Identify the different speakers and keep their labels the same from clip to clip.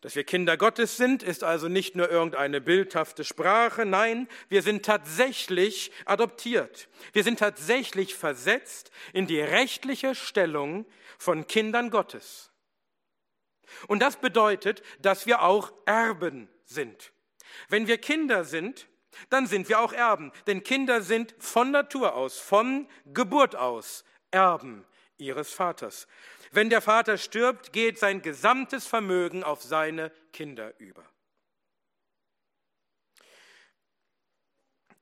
Speaker 1: Dass wir Kinder Gottes sind, ist also nicht nur irgendeine bildhafte Sprache, nein, wir sind tatsächlich adoptiert. Wir sind tatsächlich versetzt in die rechtliche Stellung von Kindern Gottes. Und das bedeutet, dass wir auch Erben sind. Wenn wir Kinder sind, dann sind wir auch Erben. Denn Kinder sind von Natur aus, von Geburt aus Erben ihres Vaters. Wenn der Vater stirbt, geht sein gesamtes Vermögen auf seine Kinder über.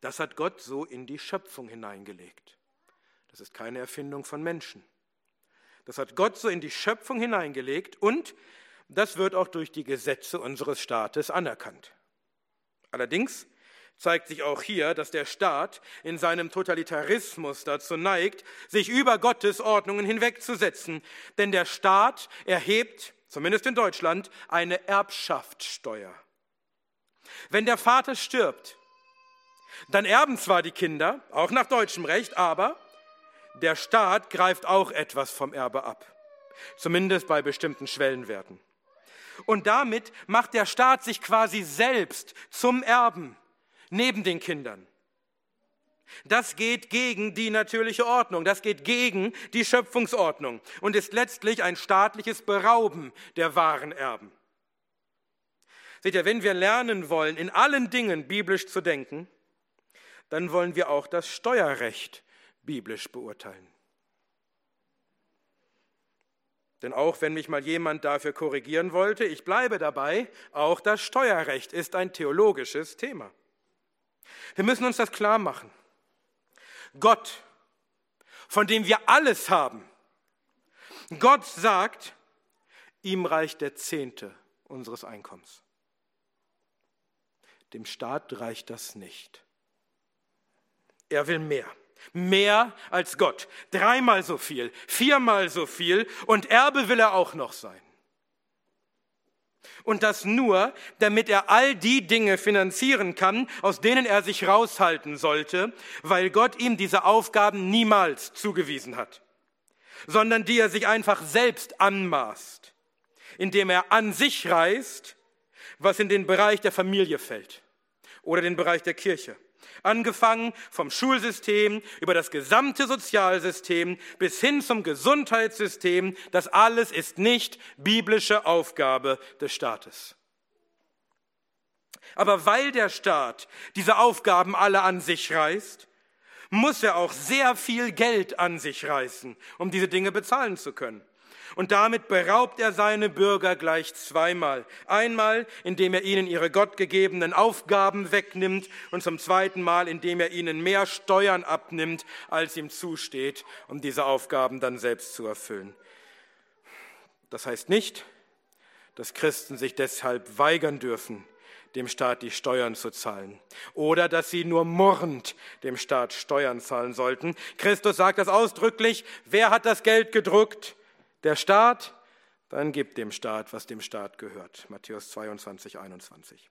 Speaker 1: Das hat Gott so in die Schöpfung hineingelegt. Das ist keine Erfindung von Menschen. Das hat Gott so in die Schöpfung hineingelegt und das wird auch durch die Gesetze unseres Staates anerkannt. Allerdings zeigt sich auch hier, dass der Staat in seinem Totalitarismus dazu neigt, sich über Gottes Ordnungen hinwegzusetzen. Denn der Staat erhebt, zumindest in Deutschland, eine Erbschaftssteuer. Wenn der Vater stirbt, dann erben zwar die Kinder, auch nach deutschem Recht, aber der Staat greift auch etwas vom Erbe ab, zumindest bei bestimmten Schwellenwerten. Und damit macht der Staat sich quasi selbst zum Erben neben den Kindern. Das geht gegen die natürliche Ordnung, das geht gegen die Schöpfungsordnung und ist letztlich ein staatliches Berauben der wahren Erben. Seht ihr, wenn wir lernen wollen, in allen Dingen biblisch zu denken, dann wollen wir auch das Steuerrecht biblisch beurteilen. Denn auch wenn mich mal jemand dafür korrigieren wollte, ich bleibe dabei, auch das Steuerrecht ist ein theologisches Thema. Wir müssen uns das klar machen. Gott, von dem wir alles haben, Gott sagt, ihm reicht der Zehnte unseres Einkommens. Dem Staat reicht das nicht. Er will mehr. Mehr als Gott. Dreimal so viel, viermal so viel und Erbe will er auch noch sein. Und das nur, damit er all die Dinge finanzieren kann, aus denen er sich raushalten sollte, weil Gott ihm diese Aufgaben niemals zugewiesen hat, sondern die er sich einfach selbst anmaßt, indem er an sich reißt, was in den Bereich der Familie fällt oder den Bereich der Kirche Angefangen vom Schulsystem über das gesamte Sozialsystem bis hin zum Gesundheitssystem, das alles ist nicht biblische Aufgabe des Staates. Aber weil der Staat diese Aufgaben alle an sich reißt, muss er auch sehr viel Geld an sich reißen, um diese Dinge bezahlen zu können. Und damit beraubt er seine Bürger gleich zweimal. Einmal, indem er ihnen ihre gottgegebenen Aufgaben wegnimmt und zum zweiten Mal, indem er ihnen mehr Steuern abnimmt, als ihm zusteht, um diese Aufgaben dann selbst zu erfüllen. Das heißt nicht, dass Christen sich deshalb weigern dürfen, dem Staat die Steuern zu zahlen. Oder dass sie nur murrend dem Staat Steuern zahlen sollten. Christus sagt das ausdrücklich, wer hat das Geld gedruckt? Der Staat, dann gibt dem Staat, was dem Staat gehört. Matthäus 22, 21.